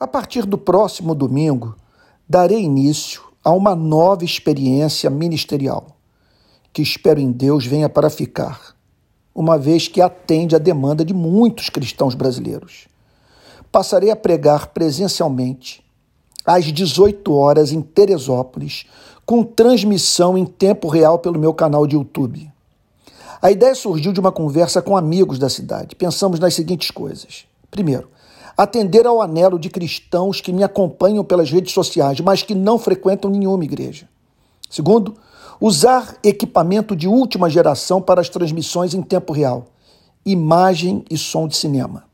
A partir do próximo domingo, darei início a uma nova experiência ministerial, que espero em Deus venha para ficar, uma vez que atende à demanda de muitos cristãos brasileiros. Passarei a pregar presencialmente às 18 horas em Teresópolis, com transmissão em tempo real pelo meu canal de YouTube. A ideia surgiu de uma conversa com amigos da cidade. Pensamos nas seguintes coisas. Primeiro, atender ao anelo de cristãos que me acompanham pelas redes sociais, mas que não frequentam nenhuma igreja. Segundo, usar equipamento de última geração para as transmissões em tempo real, imagem e som de cinema.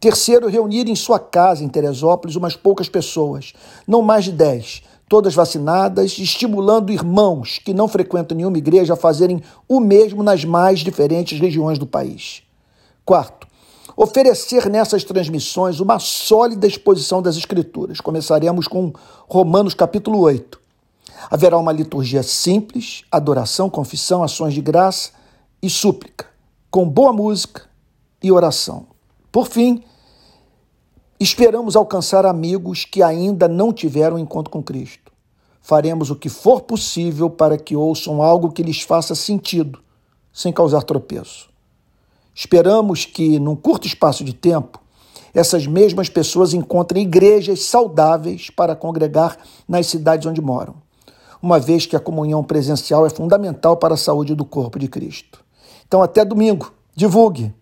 Terceiro, reunir em sua casa em Teresópolis umas poucas pessoas, não mais de dez, todas vacinadas, estimulando irmãos que não frequentam nenhuma igreja a fazerem o mesmo nas mais diferentes regiões do país. Quarto, oferecer nessas transmissões uma sólida exposição das Escrituras. Começaremos com Romanos capítulo 8. Haverá uma liturgia simples, adoração, confissão, ações de graça e súplica, com boa música e oração. Por fim, esperamos alcançar amigos que ainda não tiveram encontro com Cristo. Faremos o que for possível para que ouçam algo que lhes faça sentido, sem causar tropeço. Esperamos que, num curto espaço de tempo, essas mesmas pessoas encontrem igrejas saudáveis para congregar nas cidades onde moram, uma vez que a comunhão presencial é fundamental para a saúde do corpo de Cristo. Então, até domingo. Divulgue!